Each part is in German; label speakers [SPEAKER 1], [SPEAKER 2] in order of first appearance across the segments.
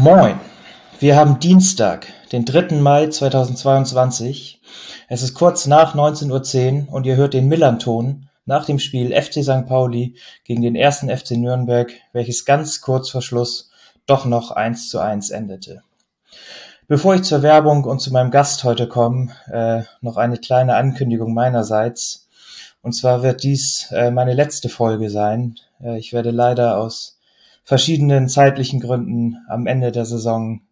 [SPEAKER 1] Moin! Wir haben Dienstag, den 3. Mai 2022. Es ist kurz nach 19.10 Uhr und ihr hört den Millanton nach dem Spiel FC St. Pauli gegen den ersten FC Nürnberg, welches ganz kurz vor Schluss doch noch 1 zu 1 endete. Bevor ich zur Werbung und zu meinem Gast heute komme, äh, noch eine kleine Ankündigung meinerseits. Und zwar wird dies äh, meine letzte Folge sein. Äh, ich werde leider aus verschiedenen zeitlichen Gründen am Ende der Saison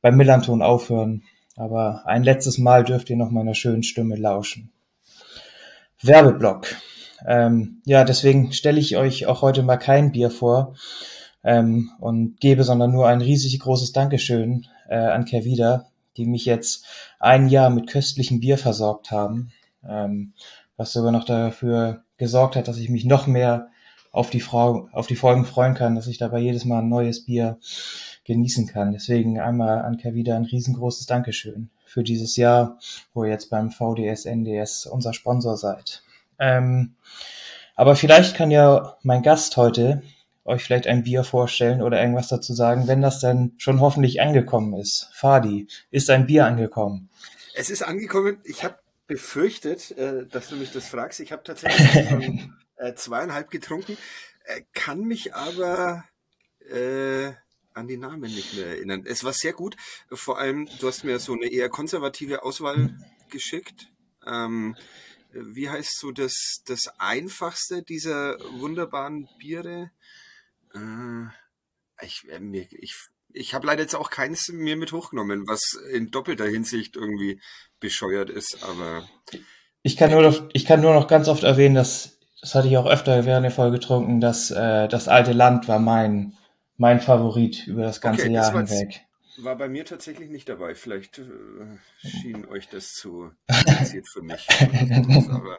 [SPEAKER 1] beim Millanton aufhören. Aber ein letztes Mal dürft ihr noch meiner schönen Stimme lauschen. Werbeblock. Ähm, ja, deswegen stelle ich euch auch heute mal kein Bier vor ähm, und gebe, sondern nur ein riesig großes Dankeschön äh, an Kervida, die mich jetzt ein Jahr mit köstlichem Bier versorgt haben, ähm, was sogar noch dafür gesorgt hat, dass ich mich noch mehr auf die, Frau, auf die Folgen freuen kann, dass ich dabei jedes Mal ein neues Bier genießen kann. Deswegen einmal an Kavida ein riesengroßes Dankeschön für dieses Jahr, wo ihr jetzt beim VDS NDS unser Sponsor seid. Ähm, aber vielleicht kann ja mein Gast heute euch vielleicht ein Bier vorstellen oder irgendwas dazu sagen, wenn das dann schon hoffentlich angekommen ist. Fadi, ist ein Bier angekommen?
[SPEAKER 2] Es ist angekommen. Ich habe befürchtet, äh, dass du mich das fragst. Ich habe tatsächlich äh, zweieinhalb getrunken, äh, kann mich aber äh, an die Namen nicht mehr erinnern. Es war sehr gut. Vor allem, du hast mir so eine eher konservative Auswahl geschickt. Ähm, wie heißt so das, das einfachste dieser wunderbaren Biere? Äh, ich, äh, mir, ich, ich habe leider jetzt auch keins mir mit hochgenommen, was in doppelter Hinsicht irgendwie bescheuert ist, aber.
[SPEAKER 1] Ich kann nur noch, ich kann nur noch ganz oft erwähnen, dass das hatte ich auch öfter während der Folge getrunken, dass äh, das alte Land war mein, mein Favorit über das ganze okay, Jahr das hinweg.
[SPEAKER 2] War bei mir tatsächlich nicht dabei. Vielleicht äh, schien euch das zu kompliziert für mich. Aber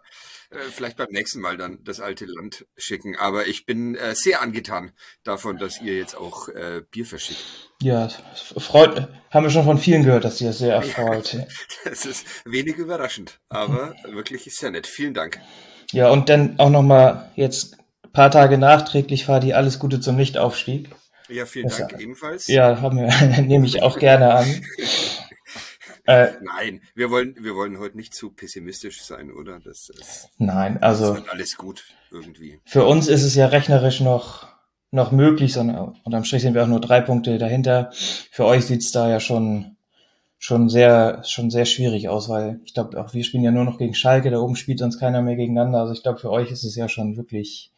[SPEAKER 2] äh, vielleicht beim nächsten Mal dann das alte Land schicken. Aber ich bin äh, sehr angetan davon, dass ihr jetzt auch äh, Bier verschickt.
[SPEAKER 1] Ja, freut, haben wir schon von vielen gehört, dass ihr das sehr erfreut. Ja,
[SPEAKER 2] das ist wenig überraschend, aber wirklich sehr nett. Vielen Dank.
[SPEAKER 1] Ja, und dann auch nochmal jetzt ein paar Tage nachträglich Fadi, alles Gute zum Nichtaufstieg.
[SPEAKER 2] Ja, vielen das, Dank ebenfalls.
[SPEAKER 1] Ja, haben wir, nehme ich auch gerne an.
[SPEAKER 2] äh, Nein, wir wollen, wir wollen heute nicht zu pessimistisch sein, oder? Das ist,
[SPEAKER 1] Nein, also. Das
[SPEAKER 2] wird alles gut irgendwie.
[SPEAKER 1] Für uns ist es ja rechnerisch noch, noch möglich, sondern unterm Strich sind wir auch nur drei Punkte dahinter. Für euch sieht's da ja schon schon sehr, schon sehr schwierig aus, weil ich glaube, auch wir spielen ja nur noch gegen Schalke, da oben spielt sonst keiner mehr gegeneinander. Also ich glaube, für euch ist es ja schon wirklich,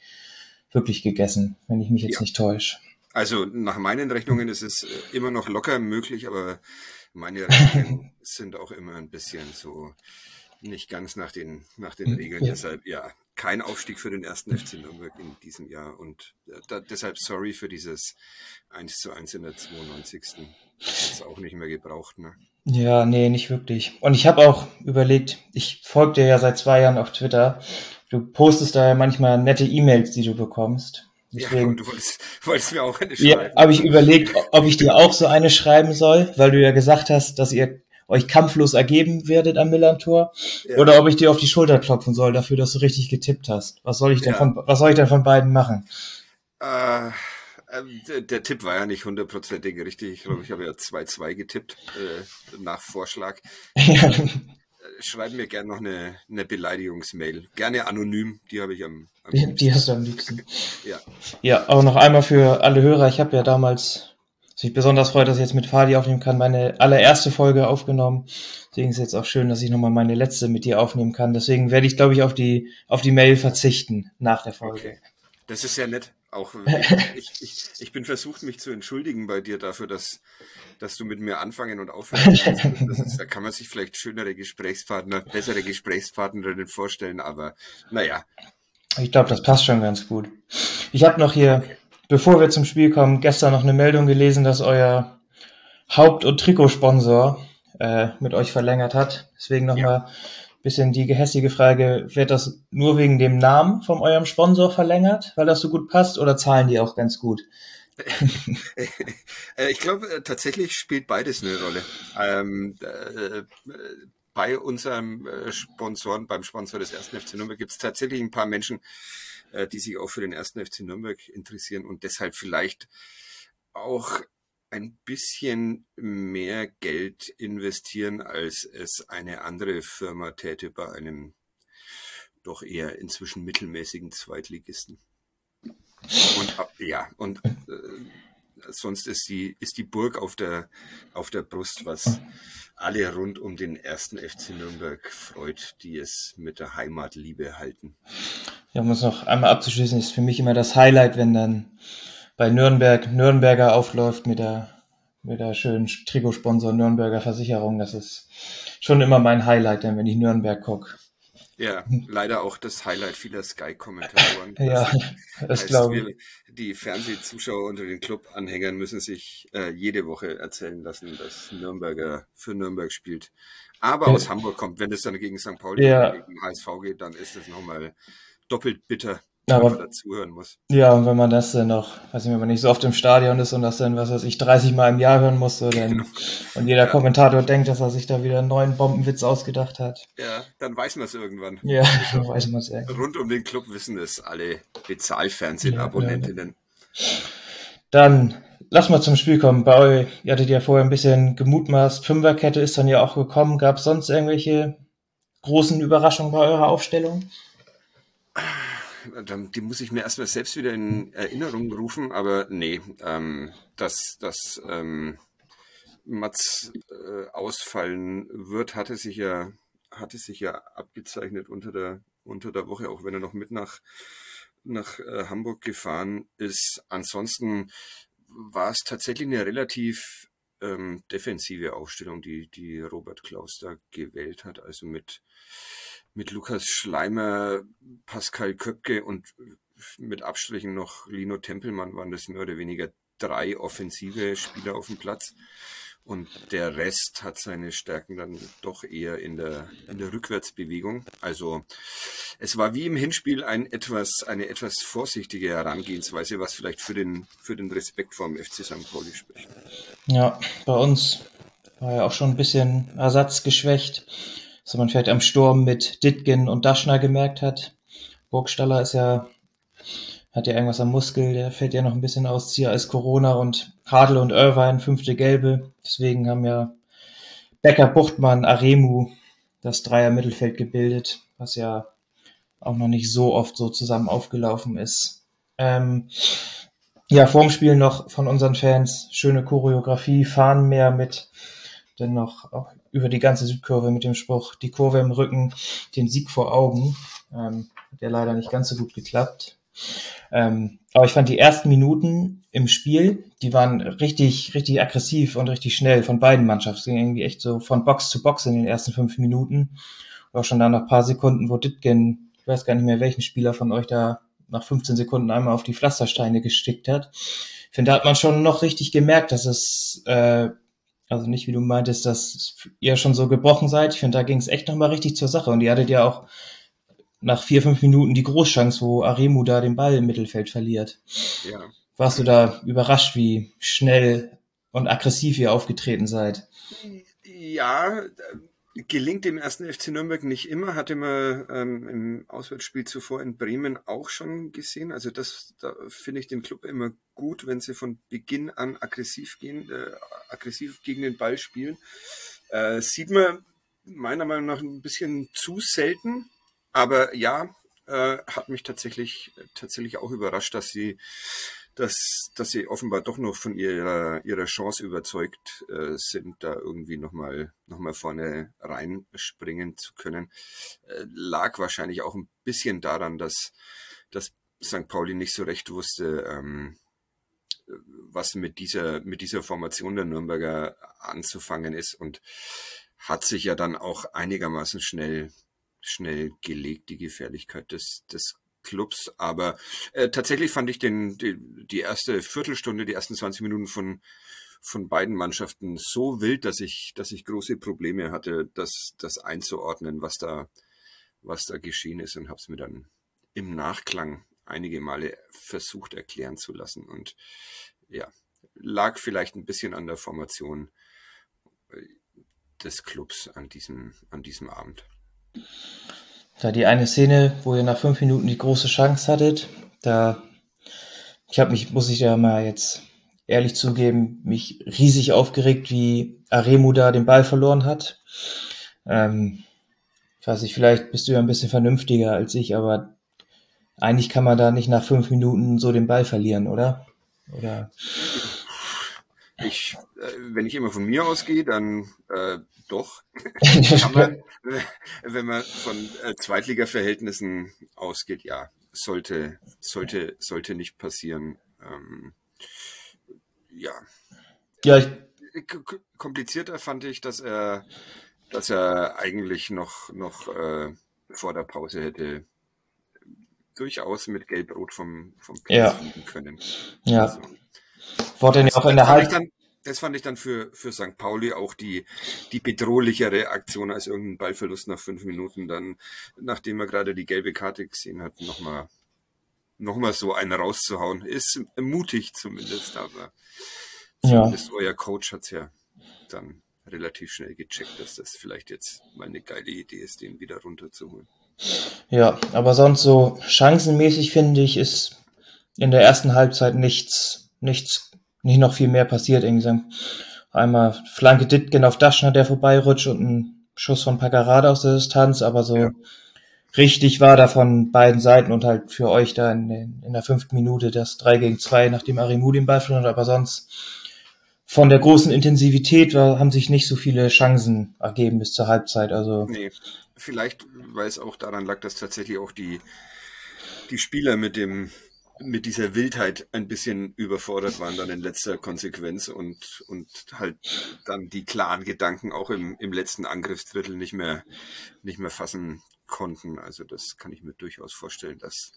[SPEAKER 1] wirklich gegessen, wenn ich mich jetzt ja. nicht täusche.
[SPEAKER 2] Also nach meinen Rechnungen ist es äh, immer noch locker möglich, aber meine Rechnungen sind auch immer ein bisschen so nicht ganz nach den, nach den hm, Regeln. Ja. Deshalb, ja, kein Aufstieg für den ersten FC Nürnberg in diesem Jahr und äh, da, deshalb sorry für dieses 1 zu 1 in der 92. Das ist auch nicht mehr gebraucht, ne?
[SPEAKER 1] Ja, nee, nicht wirklich. Und ich habe auch überlegt, ich folge dir ja seit zwei Jahren auf Twitter. Du postest da ja manchmal nette E-Mails, die du bekommst.
[SPEAKER 2] Deswegen, ja, du wolltest, wolltest mir auch eine schreiben.
[SPEAKER 1] Ja, habe ich überlegt, ob ich dir auch so eine schreiben soll, weil du ja gesagt hast, dass ihr euch kampflos ergeben werdet am Millantor, ja. oder ob ich dir auf die Schulter klopfen soll dafür, dass du richtig getippt hast. Was soll ich denn ja. von, was soll ich denn von beiden machen?
[SPEAKER 2] Äh, der, der, Tipp war ja nicht hundertprozentig richtig. Ich glaube, ich habe ja 2-2 getippt äh, nach Vorschlag. Ja. Äh, schreib mir gerne noch eine, eine Beleidigungsmail. Gerne anonym, die habe ich am,
[SPEAKER 1] am die, die, hast du am liebsten. Ja. Ja, auch noch einmal für alle Hörer. Ich habe ja damals, was mich besonders freut, dass ich jetzt mit Fadi aufnehmen kann, meine allererste Folge aufgenommen. Deswegen ist es jetzt auch schön, dass ich nochmal meine letzte mit dir aufnehmen kann. Deswegen werde ich, glaube ich, auf die, auf die Mail verzichten nach der Folge. Okay.
[SPEAKER 2] Das ist sehr nett. Auch ich, ich, ich bin versucht, mich zu entschuldigen bei dir dafür, dass, dass du mit mir anfangen und aufhören kannst. da kann man sich vielleicht schönere Gesprächspartner, bessere Gesprächspartnerinnen vorstellen, aber naja.
[SPEAKER 1] Ich glaube, das passt schon ganz gut. Ich habe noch hier, bevor wir zum Spiel kommen, gestern noch eine Meldung gelesen, dass euer Haupt- und Trikotsponsor äh, mit euch verlängert hat. Deswegen nochmal ja bisschen die gehässige Frage, wird das nur wegen dem Namen von eurem Sponsor verlängert, weil das so gut passt, oder zahlen die auch ganz gut?
[SPEAKER 2] Äh, ich glaube, äh, tatsächlich spielt beides eine Rolle. Ähm, äh, bei unserem äh, Sponsoren, beim Sponsor des ersten FC Nürnberg gibt es tatsächlich ein paar Menschen, die sich auch für den ersten FC Nürnberg interessieren und deshalb vielleicht auch ein bisschen mehr Geld investieren, als es eine andere Firma täte bei einem doch eher inzwischen mittelmäßigen Zweitligisten. Und ja, und äh, sonst ist die, ist die Burg auf der, auf der Brust, was alle rund um den ersten FC Nürnberg freut, die es mit der Heimatliebe halten.
[SPEAKER 1] Ja, um es noch einmal abzuschließen, ist für mich immer das Highlight, wenn dann bei Nürnberg Nürnberger aufläuft mit der, mit der schönen Trikotsponsor Nürnberger Versicherung. Das ist schon immer mein Highlight, wenn ich Nürnberg gucke.
[SPEAKER 2] Ja, leider auch das Highlight vieler Sky-Kommentatoren.
[SPEAKER 1] ja, das glaube ich.
[SPEAKER 2] Die Fernsehzuschauer unter den Club-Anhängern müssen sich äh, jede Woche erzählen lassen, dass Nürnberger für Nürnberg spielt. Aber aus Hamburg kommt, wenn es dann gegen St. Pauli
[SPEAKER 1] ja.
[SPEAKER 2] oder gegen HSV geht, dann ist es nochmal doppelt bitter
[SPEAKER 1] aber,
[SPEAKER 2] dazuhören muss.
[SPEAKER 1] Ja, und wenn man das dann noch, weiß nicht, wenn man nicht so oft im Stadion ist und das dann, was weiß ich, 30 Mal im Jahr hören muss, so dann, genau. und jeder ja. Kommentator denkt, dass er sich da wieder einen neuen Bombenwitz ausgedacht hat.
[SPEAKER 2] Ja, dann weiß man es irgendwann.
[SPEAKER 1] Ja, also, dann weiß man es ja.
[SPEAKER 2] Rund um den Club wissen es alle Bezahlfernsehen-Abonnentinnen.
[SPEAKER 1] Ja, ja. Dann lass mal zum Spiel kommen. Bei euch, ihr hattet ja vorher ein bisschen gemutmaßt, Fünferkette ist dann ja auch gekommen. Gab es sonst irgendwelche großen Überraschungen bei eurer Aufstellung?
[SPEAKER 2] Die muss ich mir erstmal selbst wieder in Erinnerung rufen, aber nee, ähm, dass, dass ähm, Mats äh, ausfallen wird, hatte sich ja, hatte sich ja abgezeichnet unter der, unter der Woche, auch wenn er noch mit nach, nach äh, Hamburg gefahren ist. Ansonsten war es tatsächlich eine relativ ähm, defensive Aufstellung, die, die Robert Klaus da gewählt hat, also mit mit Lukas Schleimer, Pascal Köpke und mit Abstrichen noch Lino Tempelmann waren das mehr oder weniger drei offensive Spieler auf dem Platz. Und der Rest hat seine Stärken dann doch eher in der, in der Rückwärtsbewegung. Also es war wie im Hinspiel ein etwas, eine etwas vorsichtige Herangehensweise, was vielleicht für den, für den Respekt vor dem FC St. Pauli spricht.
[SPEAKER 1] Ja, bei uns war ja auch schon ein bisschen ersatzgeschwächt was man vielleicht am Sturm mit Ditgen und Daschner gemerkt hat. Burgstaller ist ja, hat ja irgendwas am Muskel, der fällt ja noch ein bisschen aus, Zier als Corona und Hadl und Irvine, fünfte Gelbe. Deswegen haben ja Becker, Buchtmann, Aremu das Dreier Mittelfeld gebildet, was ja auch noch nicht so oft so zusammen aufgelaufen ist. Ähm, ja, vorm Spiel noch von unseren Fans schöne Choreografie, fahren mehr mit dann noch auch über die ganze Südkurve mit dem Spruch, die Kurve im Rücken, den Sieg vor Augen. Ähm, hat ja leider nicht ganz so gut geklappt. Ähm, aber ich fand die ersten Minuten im Spiel, die waren richtig, richtig aggressiv und richtig schnell von beiden Mannschaften. Es ging irgendwie echt so von Box zu Box in den ersten fünf Minuten. Auch schon da nach paar Sekunden, wo Ditgen, ich weiß gar nicht mehr, welchen Spieler von euch da nach 15 Sekunden einmal auf die Pflastersteine gestickt hat. Ich finde, da hat man schon noch richtig gemerkt, dass es äh, also nicht, wie du meintest, dass ihr schon so gebrochen seid. Ich finde, da ging es echt nochmal richtig zur Sache. Und ihr hattet ja auch nach vier, fünf Minuten die Großchance, wo Aremu da den Ball im Mittelfeld verliert. Ja. Warst du da überrascht, wie schnell und aggressiv ihr aufgetreten seid?
[SPEAKER 2] Ja, gelingt dem ersten FC Nürnberg nicht immer, hatte man ähm, im Auswärtsspiel zuvor in Bremen auch schon gesehen. Also das, da finde ich den Club immer gut, wenn sie von Beginn an aggressiv gehen, äh, aggressiv gegen den Ball spielen. Äh, sieht man meiner Meinung nach ein bisschen zu selten, aber ja, äh, hat mich tatsächlich tatsächlich auch überrascht, dass sie dass, dass sie offenbar doch noch von ihrer, ihrer Chance überzeugt äh, sind, da irgendwie nochmal noch mal vorne reinspringen zu können. Äh, lag wahrscheinlich auch ein bisschen daran, dass, dass St. Pauli nicht so recht wusste, ähm, was mit dieser, mit dieser Formation der Nürnberger anzufangen ist und hat sich ja dann auch einigermaßen schnell, schnell gelegt, die Gefährlichkeit des, des Clubs. Aber äh, tatsächlich fand ich den, die, die erste Viertelstunde, die ersten 20 Minuten von, von beiden Mannschaften so wild, dass ich, dass ich große Probleme hatte, das, das einzuordnen, was da, was da geschehen ist und habe es mir dann im Nachklang einige Male versucht erklären zu lassen. Und ja, lag vielleicht ein bisschen an der Formation des Clubs an diesem, an diesem Abend.
[SPEAKER 1] Da die eine Szene, wo ihr nach fünf Minuten die große Chance hattet, da ich habe mich, muss ich ja mal jetzt ehrlich zugeben, mich riesig aufgeregt, wie Aremu da den Ball verloren hat. Ähm, ich weiß nicht, vielleicht bist du ja ein bisschen vernünftiger als ich, aber eigentlich kann man da nicht nach fünf Minuten so den Ball verlieren, oder? Oder?
[SPEAKER 2] Ich, äh, wenn ich immer von mir ausgehe, dann äh, doch. man, wenn man von äh, Zweitliga-Verhältnissen ausgeht, ja, sollte, sollte, sollte nicht passieren. Ähm, ja.
[SPEAKER 1] Ja, ich,
[SPEAKER 2] komplizierter fand ich, dass er, dass er eigentlich noch, noch äh, vor der Pause hätte durchaus mit Gelb-Rot vom, vom
[SPEAKER 1] Platz ja.
[SPEAKER 2] fliegen können.
[SPEAKER 1] Ja. Also, Wurde ja auch in der Halb
[SPEAKER 2] das fand ich dann für, für St. Pauli auch die, die bedrohlichere Aktion als irgendein Ballverlust nach fünf Minuten dann, nachdem er gerade die gelbe Karte gesehen hat, nochmal noch mal so einen rauszuhauen. Ist mutig zumindest, aber zumindest ja. euer Coach hat's ja dann relativ schnell gecheckt, dass das vielleicht jetzt mal eine geile Idee ist, den wieder runterzuholen.
[SPEAKER 1] Ja, aber sonst so chancenmäßig finde ich, ist in der ersten Halbzeit nichts, nichts, nicht noch viel mehr passiert. Irgendwie einmal Flanke Ditgen auf Daschner, der vorbeirutscht und ein Schuss von Paccarada aus der Distanz, aber so ja. richtig war da von beiden Seiten und halt für euch da in, in der fünften Minute das 3 gegen 2, nachdem Arimu den Ball verloren hat, aber sonst von der großen Intensivität war, haben sich nicht so viele Chancen ergeben bis zur Halbzeit. Also
[SPEAKER 2] nee, vielleicht, weil es auch daran lag, dass tatsächlich auch die, die Spieler mit dem mit dieser Wildheit ein bisschen überfordert waren dann in letzter Konsequenz und, und halt dann die klaren Gedanken auch im, im letzten Angriffsdrittel nicht mehr, nicht mehr fassen konnten. Also das kann ich mir durchaus vorstellen, dass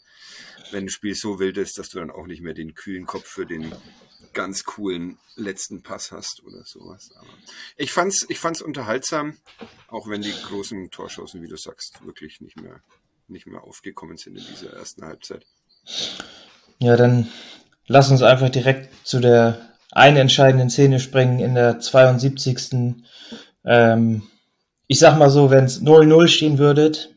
[SPEAKER 2] wenn ein Spiel so wild ist, dass du dann auch nicht mehr den kühlen Kopf für den ganz coolen letzten Pass hast oder sowas. Aber ich fand's, ich fand's unterhaltsam, auch wenn die großen Torschancen, wie du sagst, wirklich nicht mehr, nicht mehr aufgekommen sind in dieser ersten Halbzeit.
[SPEAKER 1] Ja, dann lass uns einfach direkt zu der einen entscheidenden Szene springen in der 72. Ähm, ich sag mal so, wenn es 0-0 stehen würdet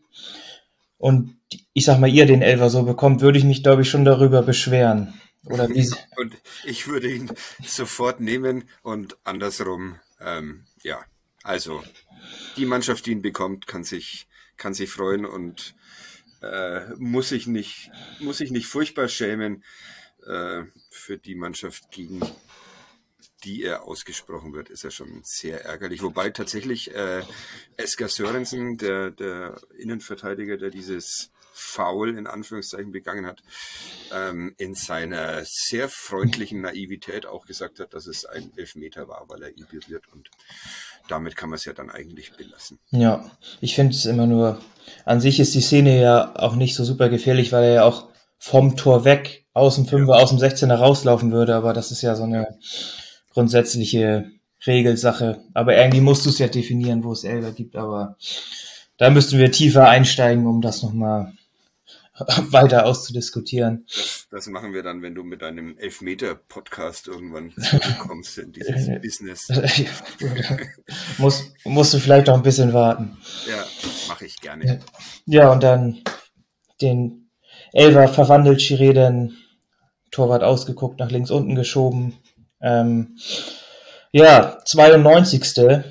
[SPEAKER 1] und ich sag mal, ihr den Elfer so bekommt, würde ich mich, glaube ich, schon darüber beschweren. Oder wie?
[SPEAKER 2] und ich würde ihn sofort nehmen und andersrum, ähm, ja. Also, die Mannschaft, die ihn bekommt, kann sich, kann sich freuen und äh, muss sich nicht, muss sich nicht furchtbar schämen äh, für die Mannschaft, gegen die er ausgesprochen wird, ist er schon sehr ärgerlich. Wobei tatsächlich äh, Esker Sörensen, der, der Innenverteidiger, der dieses Foul in Anführungszeichen begangen hat, ähm, in seiner sehr freundlichen Naivität auch gesagt hat, dass es ein Elfmeter war, weil er ihn berührt und damit kann man es ja dann eigentlich belassen.
[SPEAKER 1] Ja, ich finde es immer nur, an sich ist die Szene ja auch nicht so super gefährlich, weil er ja auch vom Tor weg aus dem Fünfer, ja. aus dem 16er rauslaufen würde, aber das ist ja so eine grundsätzliche Regelsache. Aber irgendwie musst du es ja definieren, wo es Elber gibt, aber da müssten wir tiefer einsteigen, um das nochmal weiter auszudiskutieren.
[SPEAKER 2] Das, das, machen wir dann, wenn du mit deinem Elfmeter-Podcast irgendwann kommst in dieses Business.
[SPEAKER 1] Muss, musst du vielleicht noch ein bisschen warten.
[SPEAKER 2] Ja, mache ich gerne.
[SPEAKER 1] Ja, und dann den Elver verwandelt Chiré Torwart ausgeguckt, nach links unten geschoben. Ähm, ja, 92.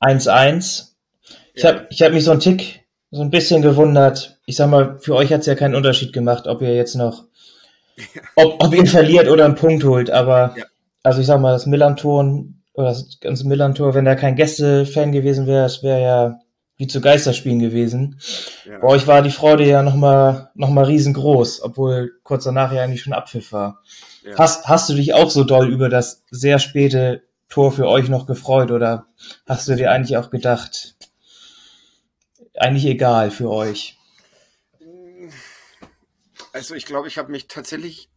[SPEAKER 1] 1-1. Ich ja. habe ich hab mich so einen Tick, so ein bisschen gewundert, ich sag mal, für euch hat es ja keinen Unterschied gemacht, ob ihr jetzt noch, ja. ob, ob ihr verliert oder einen Punkt holt, aber ja. also ich sag mal, das Millantor oder das ganze Millantor, wenn da kein Gäste-Fan gewesen wäre, es wäre ja wie zu Geisterspielen gewesen. Ja. Bei euch war die Freude ja nochmal noch mal riesengroß, obwohl kurz danach ja eigentlich schon Abpfiff war. Hast, hast du dich auch so doll über das sehr späte Tor für euch noch gefreut oder hast du dir eigentlich auch gedacht, eigentlich egal für euch?
[SPEAKER 2] Also ich glaube, ich habe mich tatsächlich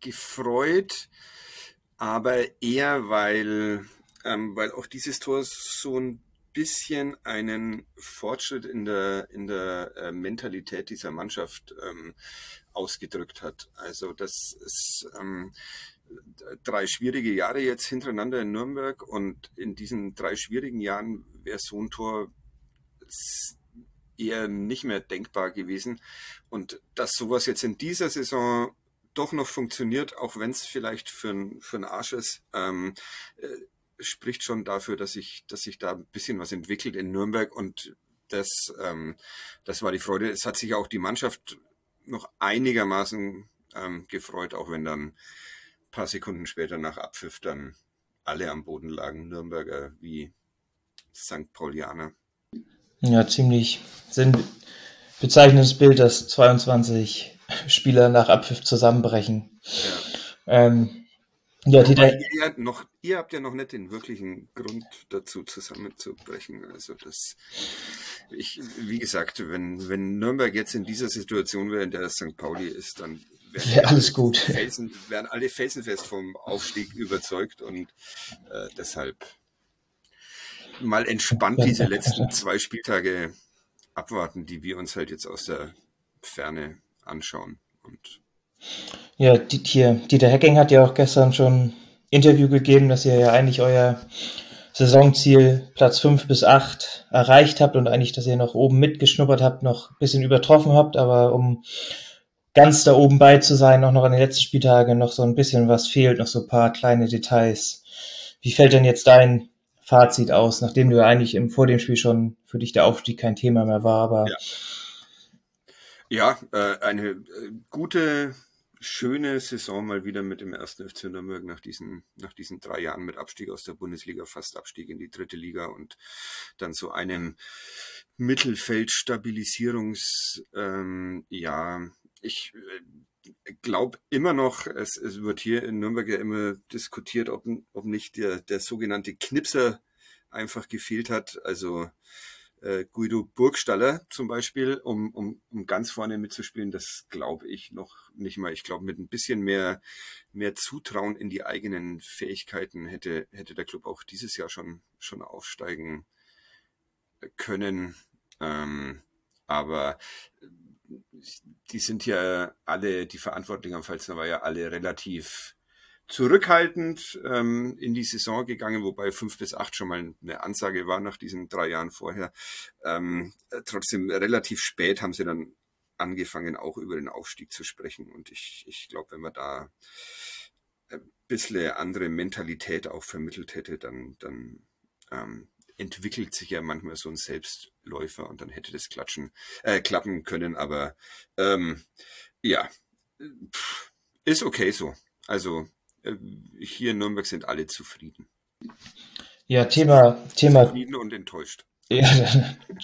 [SPEAKER 2] gefreut, aber eher, weil, ähm, weil auch dieses Tor so ein bisschen einen Fortschritt in der, in der äh, Mentalität dieser Mannschaft ähm, ausgedrückt hat. Also das ist, ähm, drei schwierige Jahre jetzt hintereinander in Nürnberg und in diesen drei schwierigen Jahren wäre so ein Tor eher nicht mehr denkbar gewesen. Und dass sowas jetzt in dieser Saison doch noch funktioniert, auch wenn es vielleicht für, ein, für einen Arsch ist, ähm, äh, spricht schon dafür, dass sich dass sich da ein bisschen was entwickelt in Nürnberg und das, ähm, das war die Freude. Es hat sich auch die Mannschaft noch einigermaßen ähm, gefreut, auch wenn dann ein paar Sekunden später nach Abpfiff dann alle am Boden lagen, Nürnberger wie St. Paulianer.
[SPEAKER 1] Ja, ziemlich sind bezeichnendes Bild, dass 22 Spieler nach Abpfiff zusammenbrechen. Ja. Ähm,
[SPEAKER 2] ja, die ihr, noch, ihr habt ja noch nicht den wirklichen Grund dazu zusammenzubrechen. Also das, ich, wie gesagt, wenn, wenn Nürnberg jetzt in dieser Situation wäre, in der St. Pauli ist, dann
[SPEAKER 1] wären ja, alles gut.
[SPEAKER 2] Felsen, wären alle felsenfest vom Aufstieg überzeugt und äh, deshalb mal entspannt diese letzten zwei Spieltage abwarten, die wir uns halt jetzt aus der Ferne anschauen. Und
[SPEAKER 1] ja, die, hier, Dieter Hecking hat ja auch gestern schon Interview gegeben, dass ihr ja eigentlich euer Saisonziel Platz 5 bis 8 erreicht habt und eigentlich, dass ihr noch oben mitgeschnuppert habt, noch ein bisschen übertroffen habt, aber um ganz da oben bei zu sein, auch noch an den letzten Spieltagen noch so ein bisschen was fehlt, noch so ein paar kleine Details. Wie fällt denn jetzt dein Fazit aus, nachdem du ja eigentlich im, vor dem Spiel schon für dich der Aufstieg kein Thema mehr war, aber
[SPEAKER 2] ja. Ja, äh, eine äh, gute, schöne Saison mal wieder mit dem ersten FC Nürnberg nach diesen, nach diesen drei Jahren mit Abstieg aus der Bundesliga, fast Abstieg in die dritte Liga und dann so einem Mittelfeldstabilisierungs, ähm, ich äh, glaube immer noch, es, es wird hier in Nürnberg ja immer diskutiert, ob, ob nicht der, der sogenannte Knipser einfach gefehlt hat. Also äh, Guido Burgstaller zum Beispiel, um, um, um ganz vorne mitzuspielen, das glaube ich noch nicht mal. Ich glaube, mit ein bisschen mehr, mehr Zutrauen in die eigenen Fähigkeiten hätte, hätte der Club auch dieses Jahr schon, schon aufsteigen können. Ähm, aber die sind ja alle, die Verantwortlichen am Pfalzner war ja alle relativ zurückhaltend ähm, in die Saison gegangen, wobei fünf bis acht schon mal eine Ansage war nach diesen drei Jahren vorher. Ähm, trotzdem relativ spät haben sie dann angefangen, auch über den Aufstieg zu sprechen. Und ich, ich glaube, wenn man da ein bisschen andere Mentalität auch vermittelt hätte, dann, dann ähm, entwickelt sich ja manchmal so ein Selbstläufer und dann hätte das klatschen, äh, klappen können. Aber ähm, ja, ist okay so. Also äh, hier in Nürnberg sind alle zufrieden.
[SPEAKER 1] Ja, Thema, Thema.
[SPEAKER 2] Zufrieden und enttäuscht.
[SPEAKER 1] Ja,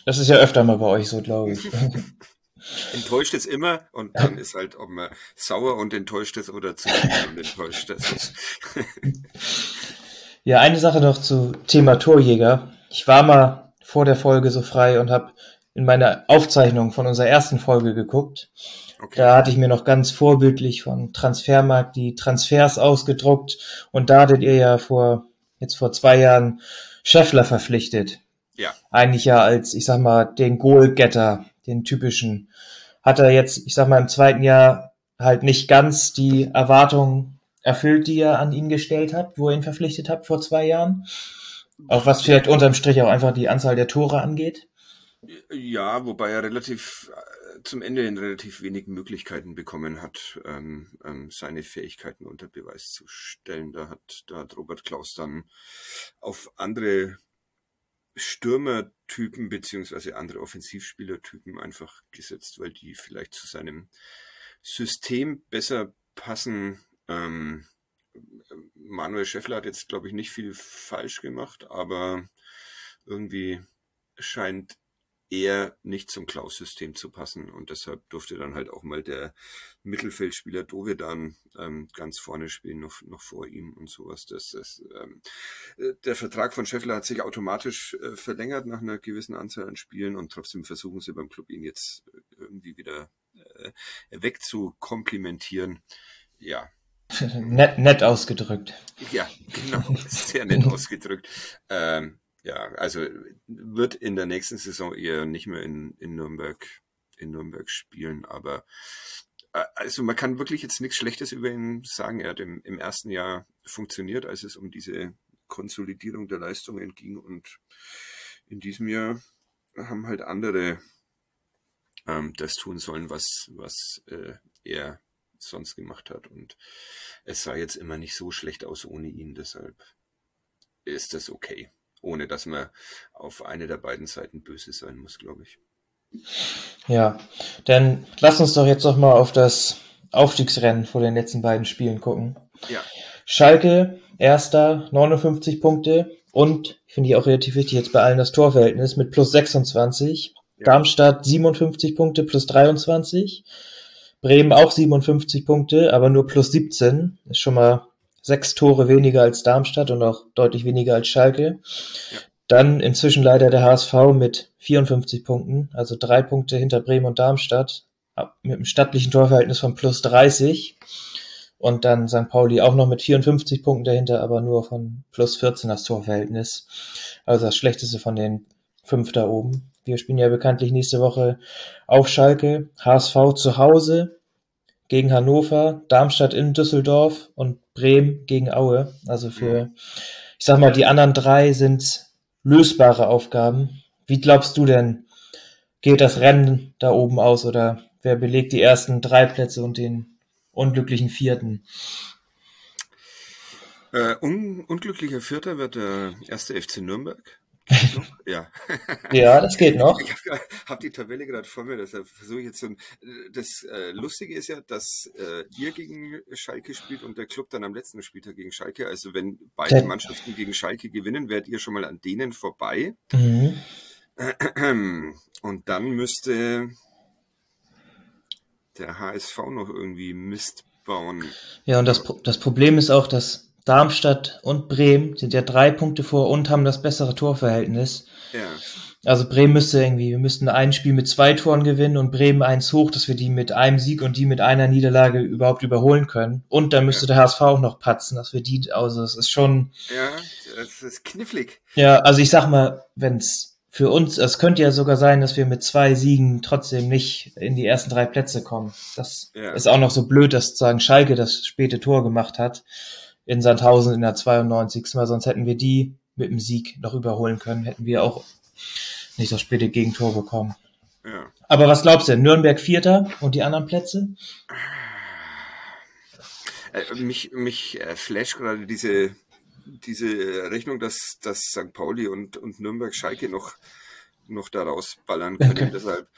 [SPEAKER 1] das ist ja öfter mal bei euch so, glaube ich.
[SPEAKER 2] enttäuscht ist immer und dann ist halt, ob man sauer und enttäuscht ist oder zufrieden und enttäuscht ist.
[SPEAKER 1] ja, eine Sache noch zu Thema Torjäger. Ich war mal vor der Folge so frei und habe in meine Aufzeichnung von unserer ersten Folge geguckt Okay. Da hatte ich mir noch ganz vorbildlich von Transfermarkt die Transfers ausgedruckt und da hattet ihr ja vor, jetzt vor zwei Jahren Scheffler verpflichtet.
[SPEAKER 2] Ja.
[SPEAKER 1] Eigentlich ja als, ich sag mal, den Goalgetter, den typischen. Hat er jetzt, ich sag mal, im zweiten Jahr halt nicht ganz die Erwartungen erfüllt, die ihr an ihn gestellt habt, wo ihr ihn verpflichtet habt vor zwei Jahren. Auch was vielleicht unterm Strich auch einfach die Anzahl der Tore angeht.
[SPEAKER 2] Ja, wobei er relativ zum Ende hin relativ wenig Möglichkeiten bekommen hat, ähm, ähm, seine Fähigkeiten unter Beweis zu stellen. Da hat, da hat Robert Klaus dann auf andere Stürmertypen beziehungsweise andere Offensivspielertypen einfach gesetzt, weil die vielleicht zu seinem System besser passen. Ähm, Manuel Scheffler hat jetzt, glaube ich, nicht viel falsch gemacht, aber irgendwie scheint eher nicht zum Klaus-System zu passen. Und deshalb durfte dann halt auch mal der Mittelfeldspieler Dovedan ähm, ganz vorne spielen, noch, noch vor ihm und sowas. Das, das, ähm, äh, der Vertrag von Scheffler hat sich automatisch äh, verlängert nach einer gewissen Anzahl an Spielen und trotzdem versuchen sie beim Club ihn jetzt äh, irgendwie wieder äh, wegzukomplimentieren. Ja,
[SPEAKER 1] nett, nett ausgedrückt.
[SPEAKER 2] Ja, genau, sehr nett ausgedrückt. Ähm, ja, also wird in der nächsten Saison eher nicht mehr in, in Nürnberg in Nürnberg spielen, aber also man kann wirklich jetzt nichts Schlechtes über ihn sagen. Er hat im, im ersten Jahr funktioniert, als es um diese Konsolidierung der Leistungen ging und in diesem Jahr haben halt andere ähm, das tun sollen, was, was äh, er sonst gemacht hat. Und es sah jetzt immer nicht so schlecht aus ohne ihn, deshalb ist das okay. Ohne dass man auf eine der beiden Seiten böse sein muss, glaube ich.
[SPEAKER 1] Ja, dann lass uns doch jetzt noch mal auf das Aufstiegsrennen vor den letzten beiden Spielen gucken.
[SPEAKER 2] Ja.
[SPEAKER 1] Schalke, erster, 59 Punkte und, finde ich auch relativ wichtig jetzt bei allen, das Torverhältnis mit plus 26. Ja. Darmstadt 57 Punkte plus 23. Bremen auch 57 Punkte, aber nur plus 17. Ist schon mal sechs Tore weniger als Darmstadt und auch deutlich weniger als Schalke. Dann inzwischen leider der HSV mit 54 Punkten, also drei Punkte hinter Bremen und Darmstadt, mit einem stattlichen Torverhältnis von plus 30. Und dann St. Pauli auch noch mit 54 Punkten dahinter, aber nur von plus 14 das Torverhältnis. Also das schlechteste von den fünf da oben. Wir spielen ja bekanntlich nächste Woche auf Schalke, HSV zu Hause gegen Hannover, Darmstadt in Düsseldorf und Bremen gegen Aue. Also für, ich sag mal, die anderen drei sind lösbare Aufgaben. Wie glaubst du denn, geht das Rennen da oben aus oder wer belegt die ersten drei Plätze und den unglücklichen vierten?
[SPEAKER 2] Äh, un unglücklicher Vierter wird der erste FC Nürnberg. Ja.
[SPEAKER 1] ja, das geht noch.
[SPEAKER 2] Ich habe hab die Tabelle gerade vor mir, deshalb versuche ich jetzt so ein, Das äh, Lustige ist ja, dass äh, ihr gegen Schalke spielt und der Club dann am letzten Spieltag gegen Schalke. Also wenn beide Mannschaften gegen Schalke gewinnen, werdet ihr schon mal an denen vorbei. Mhm. Und dann müsste der HSV noch irgendwie Mist bauen.
[SPEAKER 1] Ja, und das, das Problem ist auch, dass Darmstadt und Bremen sind ja drei Punkte vor und haben das bessere Torverhältnis.
[SPEAKER 2] Ja.
[SPEAKER 1] Also Bremen müsste irgendwie, wir müssten ein Spiel mit zwei Toren gewinnen und Bremen eins hoch, dass wir die mit einem Sieg und die mit einer Niederlage überhaupt überholen können. Und dann müsste ja. der HSV auch noch patzen, dass wir die, also es ist schon.
[SPEAKER 2] Ja, das ist knifflig.
[SPEAKER 1] Ja, also ich sag mal, wenn's für uns, es könnte ja sogar sein, dass wir mit zwei Siegen trotzdem nicht in die ersten drei Plätze kommen. Das ja. ist auch noch so blöd, dass sozusagen Schalke das späte Tor gemacht hat in Sandhausen in der 92. Mal, sonst hätten wir die mit dem Sieg noch überholen können, hätten wir auch nicht das späte Gegentor bekommen.
[SPEAKER 2] Ja.
[SPEAKER 1] Aber was glaubst du, Nürnberg Vierter und die anderen Plätze?
[SPEAKER 2] Äh, mich mich äh, flasht gerade diese, diese Rechnung, dass, dass St. Pauli und, und Nürnberg Schalke noch, noch da rausballern können. Okay. Deshalb,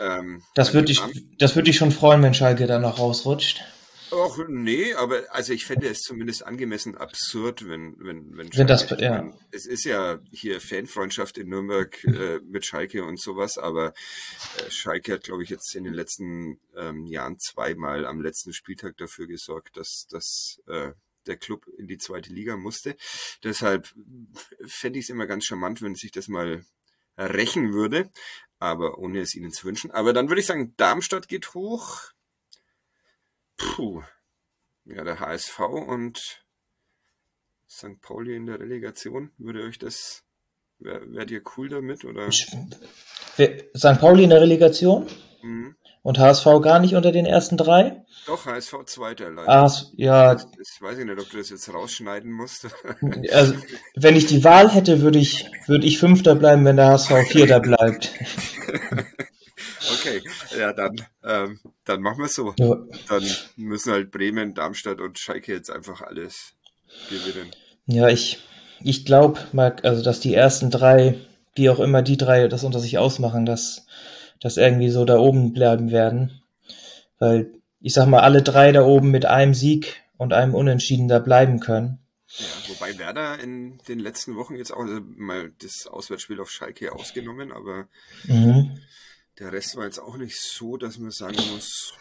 [SPEAKER 1] ähm, das würde ich, das würde ich schon freuen, wenn Schalke da noch rausrutscht.
[SPEAKER 2] Och, nee, aber also ich fände es zumindest angemessen absurd, wenn, wenn, wenn,
[SPEAKER 1] wenn das, ja.
[SPEAKER 2] Es ist ja hier Fanfreundschaft in Nürnberg äh, mit Schalke und sowas, aber äh, Schalke hat, glaube ich, jetzt in den letzten ähm, Jahren zweimal am letzten Spieltag dafür gesorgt, dass, dass äh, der Club in die zweite Liga musste. Deshalb fände ich es immer ganz charmant, wenn sich das mal rächen würde, aber ohne es ihnen zu wünschen. Aber dann würde ich sagen, Darmstadt geht hoch, Puh. Ja, der HSV und St. Pauli in der Relegation. Würde euch das, wärt ihr cool damit? Oder?
[SPEAKER 1] St. Pauli in der Relegation? Mhm. Und HSV gar nicht unter den ersten drei?
[SPEAKER 2] Doch, HSV zweiter
[SPEAKER 1] leider. Ah, ja.
[SPEAKER 2] Ich weiß nicht, ob du das jetzt rausschneiden musst.
[SPEAKER 1] Also, wenn ich die Wahl hätte, würde ich, würde ich Fünfter bleiben, wenn der HSV Vierter bleibt.
[SPEAKER 2] Okay, ja, dann, ähm, dann machen wir es so. Ja. Dann müssen halt Bremen, Darmstadt und Schalke jetzt einfach alles gewinnen.
[SPEAKER 1] Ja, ich, ich glaube, also dass die ersten drei, wie auch immer die drei das unter sich ausmachen, dass, dass irgendwie so da oben bleiben werden. Weil ich sag mal, alle drei da oben mit einem Sieg und einem Unentschieden da bleiben können.
[SPEAKER 2] Ja, wobei Werder in den letzten Wochen jetzt auch also mal das Auswärtsspiel auf Schalke ausgenommen, aber mhm. Der Rest war jetzt auch nicht so, dass man sagen muss,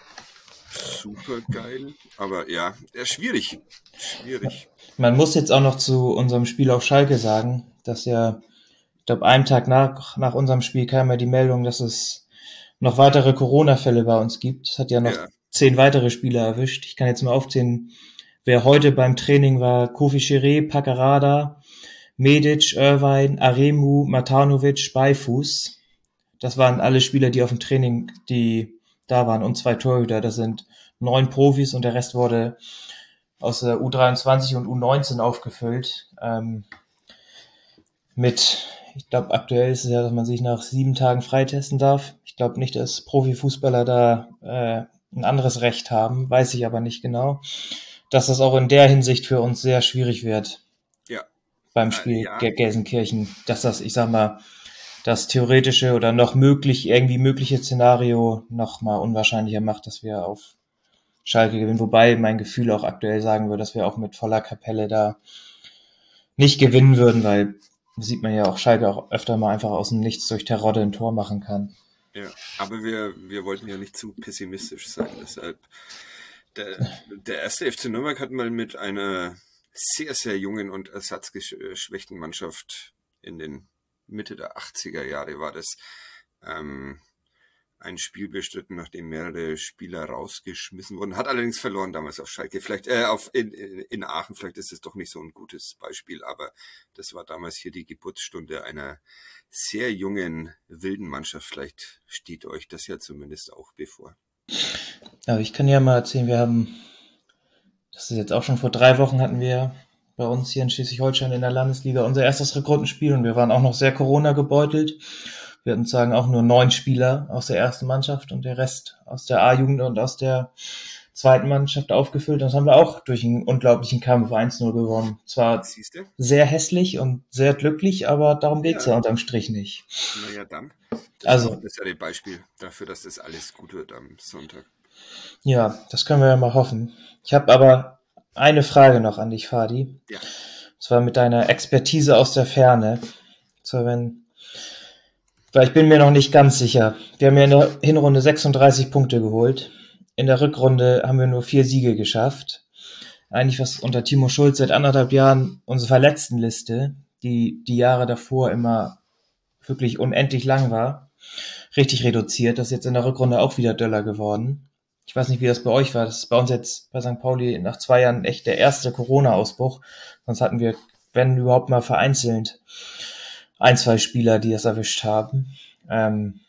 [SPEAKER 2] super geil. Aber ja, ja schwierig. Schwierig.
[SPEAKER 1] Man muss jetzt auch noch zu unserem Spiel auf Schalke sagen, dass ja, ich glaube, einen Tag nach, nach unserem Spiel kam ja die Meldung, dass es noch weitere Corona-Fälle bei uns gibt. Es hat ja noch ja. zehn weitere Spieler erwischt. Ich kann jetzt mal aufzählen, wer heute beim Training war. Kofi Chiré, Pacarada, Medic, Irvine, Aremu, Matanovic, Beifuß. Das waren alle Spieler, die auf dem Training, die da waren und zwei Torhüter. Das sind neun Profis und der Rest wurde aus der U23 und U19 aufgefüllt. Ähm, mit, ich glaube, aktuell ist es ja, dass man sich nach sieben Tagen freitesten darf. Ich glaube nicht, dass Profifußballer da äh, ein anderes Recht haben, weiß ich aber nicht genau. Dass das auch in der Hinsicht für uns sehr schwierig wird.
[SPEAKER 2] Ja.
[SPEAKER 1] Beim Spiel ja. Gelsenkirchen, dass das, ich sag mal, das theoretische oder noch möglich, irgendwie mögliche Szenario noch mal unwahrscheinlicher macht, dass wir auf Schalke gewinnen. Wobei mein Gefühl auch aktuell sagen würde, dass wir auch mit voller Kapelle da nicht gewinnen würden, weil sieht man ja auch Schalke auch öfter mal einfach aus dem Nichts durch Terodde ein Tor machen kann.
[SPEAKER 2] Ja, aber wir, wir wollten ja nicht zu pessimistisch sein. Deshalb, der, der erste FC Nürnberg hat mal mit einer sehr, sehr jungen und ersatzgeschwächten Mannschaft in den Mitte der 80er Jahre war das, ähm, ein Spiel bestritten, nachdem mehrere Spieler rausgeschmissen wurden. Hat allerdings verloren damals auf Schalke. Vielleicht äh, auf in, in Aachen. Vielleicht ist es doch nicht so ein gutes Beispiel, aber das war damals hier die Geburtsstunde einer sehr jungen wilden Mannschaft. Vielleicht steht euch das ja zumindest auch bevor.
[SPEAKER 1] Aber ich kann ja mal erzählen, wir haben, das ist jetzt auch schon vor drei Wochen hatten wir bei uns hier in Schleswig-Holstein in der Landesliga unser erstes Rekrutenspiel und wir waren auch noch sehr Corona gebeutelt wir hatten sagen auch nur neun Spieler aus der ersten Mannschaft und der Rest aus der A-Jugend und aus der zweiten Mannschaft aufgefüllt. Das haben wir auch durch einen unglaublichen Kampf 1-0 gewonnen. Zwar sehr hässlich und sehr glücklich, aber darum geht's ja. ja unterm Strich nicht.
[SPEAKER 2] Naja, dann. Das also, ist ja ein Beispiel dafür, dass das alles gut wird am Sonntag.
[SPEAKER 1] Ja, das können wir ja mal hoffen. Ich habe aber eine Frage noch an dich, Fadi. Ja. Und zwar mit deiner Expertise aus der Ferne. So, wenn weil ich bin mir noch nicht ganz sicher. Wir haben ja in der Hinrunde 36 Punkte geholt. In der Rückrunde haben wir nur vier Siege geschafft. Eigentlich was unter Timo Schulz seit anderthalb Jahren unsere Verletztenliste, die die Jahre davor immer wirklich unendlich lang war, richtig reduziert. Das ist jetzt in der Rückrunde auch wieder döller geworden. Ich weiß nicht, wie das bei euch war. Das ist bei uns jetzt bei St. Pauli nach zwei Jahren echt der erste Corona-Ausbruch. Sonst hatten wir, wenn überhaupt mal vereinzelt ein, zwei Spieler, die es erwischt haben. Ähm,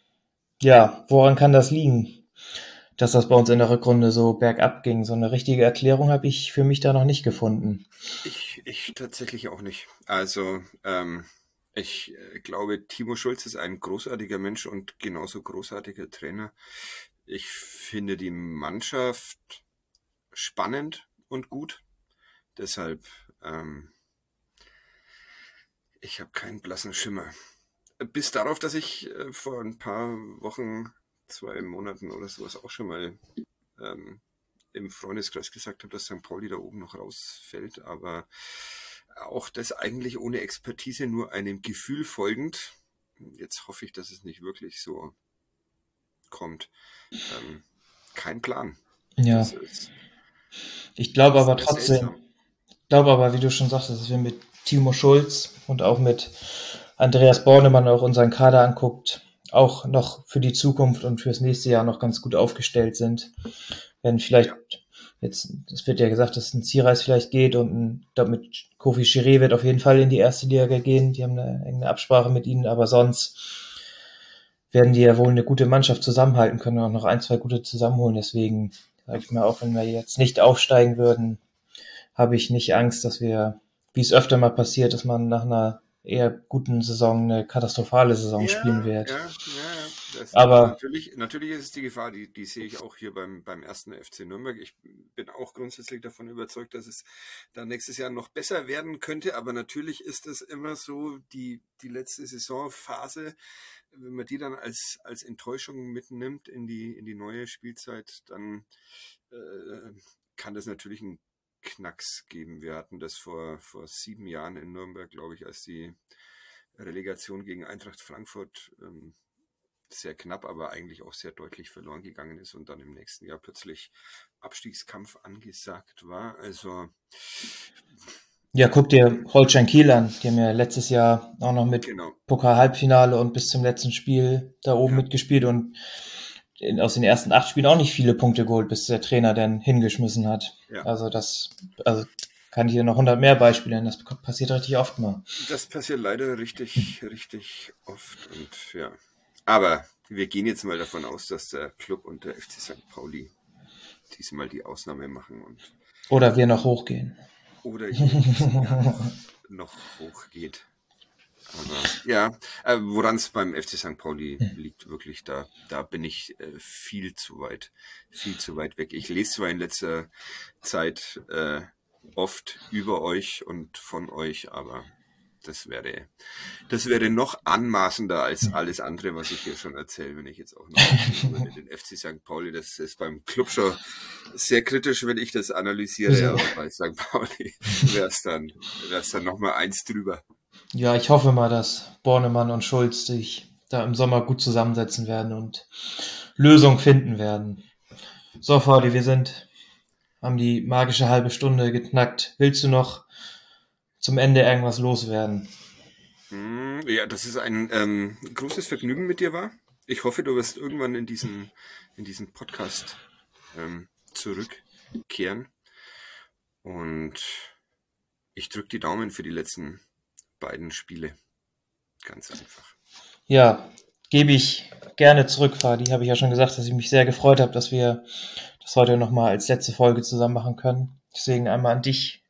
[SPEAKER 1] ja, woran kann das liegen, dass das bei uns in der Rückrunde so bergab ging? So eine richtige Erklärung habe ich für mich da noch nicht gefunden.
[SPEAKER 2] Ich, ich tatsächlich auch nicht. Also, ähm, ich äh, glaube, Timo Schulz ist ein großartiger Mensch und genauso großartiger Trainer. Ich finde die Mannschaft spannend und gut. Deshalb ähm, ich habe keinen blassen Schimmer. Bis darauf, dass ich äh, vor ein paar Wochen, zwei Monaten oder sowas auch schon mal ähm, im Freundeskreis gesagt habe, dass St. Pauli da oben noch rausfällt, aber auch das eigentlich ohne Expertise, nur einem Gefühl folgend. Jetzt hoffe ich, dass es nicht wirklich so kommt. Ähm, kein Plan.
[SPEAKER 1] Ja. ich glaube aber trotzdem, ich glaube aber, wie du schon sagst, dass wir mit Timo Schulz und auch mit Andreas Bornemann auch unseren Kader anguckt, auch noch für die Zukunft und fürs nächste Jahr noch ganz gut aufgestellt sind. Wenn vielleicht jetzt, es wird ja gesagt, dass ein Zierreis vielleicht geht und ein, ich mit Kofi Chiré wird auf jeden Fall in die erste Liga gehen. Die haben eine enge Absprache mit ihnen, aber sonst werden die ja wohl eine gute Mannschaft zusammenhalten können und auch noch ein, zwei gute zusammenholen. Deswegen sage ich mal, auch wenn wir jetzt nicht aufsteigen würden, habe ich nicht Angst, dass wir wie es öfter mal passiert, dass man nach einer eher guten Saison eine katastrophale Saison ja, spielen wird. Ja,
[SPEAKER 2] ja, Aber natürlich, natürlich ist es die Gefahr, die, die sehe ich auch hier beim, beim ersten FC Nürnberg. Ich bin auch grundsätzlich davon überzeugt, dass es dann nächstes Jahr noch besser werden könnte. Aber natürlich ist es immer so, die, die letzte Saisonphase, wenn man die dann als, als Enttäuschung mitnimmt in die, in die neue Spielzeit, dann äh, kann das natürlich ein Knacks geben. Wir hatten das vor, vor sieben Jahren in Nürnberg, glaube ich, als die Relegation gegen Eintracht Frankfurt ähm, sehr knapp, aber eigentlich auch sehr deutlich verloren gegangen ist und dann im nächsten Jahr plötzlich Abstiegskampf angesagt war. Also
[SPEAKER 1] ja, guck dir Holstein Kiel an. Die haben ja letztes Jahr auch noch mit genau. Pokal-Halbfinale und bis zum letzten Spiel da oben ja. mitgespielt und in, aus den ersten acht Spielen auch nicht viele Punkte geholt, bis der Trainer dann hingeschmissen hat. Ja. Also das, also kann ich hier noch 100 mehr Beispiele nennen. Das passiert richtig oft mal.
[SPEAKER 2] Das passiert leider richtig, richtig oft und ja. Aber wir gehen jetzt mal davon aus, dass der Club und der FC St. Pauli diesmal die Ausnahme machen und
[SPEAKER 1] oder wir noch hochgehen.
[SPEAKER 2] Oder noch hochgeht. Aber ja, äh, woran es beim FC St. Pauli liegt, wirklich, da, da bin ich äh, viel zu weit, viel zu weit weg. Ich lese zwar in letzter Zeit äh, oft über euch und von euch, aber das wäre, das wäre noch anmaßender als alles andere, was ich hier schon erzähle, wenn ich jetzt auch noch den FC St. Pauli, das ist beim Club schon sehr kritisch, wenn ich das analysiere, aber bei St. Pauli wäre es dann, wär's dann nochmal eins drüber.
[SPEAKER 1] Ja, ich hoffe mal, dass Bornemann und Schulz sich da im Sommer gut zusammensetzen werden und Lösungen finden werden. So, Faudi, wir sind, haben die magische halbe Stunde geknackt. Willst du noch zum Ende irgendwas loswerden?
[SPEAKER 2] Hm, ja, dass es ein ähm, großes Vergnügen mit dir war. Ich hoffe, du wirst irgendwann in diesen, in diesen Podcast ähm, zurückkehren. Und ich drücke die Daumen für die letzten beiden Spiele. Ganz einfach.
[SPEAKER 1] Ja, gebe ich gerne zurück, Fadi. Habe ich ja schon gesagt, dass ich mich sehr gefreut habe, dass wir das heute nochmal als letzte Folge zusammen machen können. Deswegen einmal an dich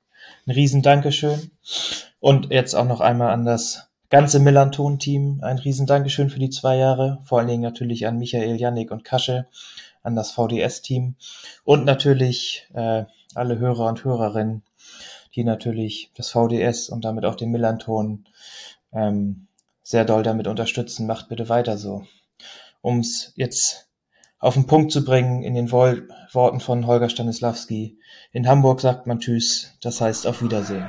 [SPEAKER 1] ein riesen Dankeschön. Und jetzt auch noch einmal an das ganze Millanton-Team ein riesen Dankeschön für die zwei Jahre. Vor allen Dingen natürlich an Michael, Yannick und Kasche, an das VDS-Team und natürlich äh, alle Hörer und Hörerinnen, die natürlich das VDS und damit auch den Millanton ähm, sehr doll damit unterstützen. Macht bitte weiter so. Um es jetzt auf den Punkt zu bringen in den Worten von Holger Stanislawski. In Hamburg sagt man Tschüss, das heißt auf Wiedersehen.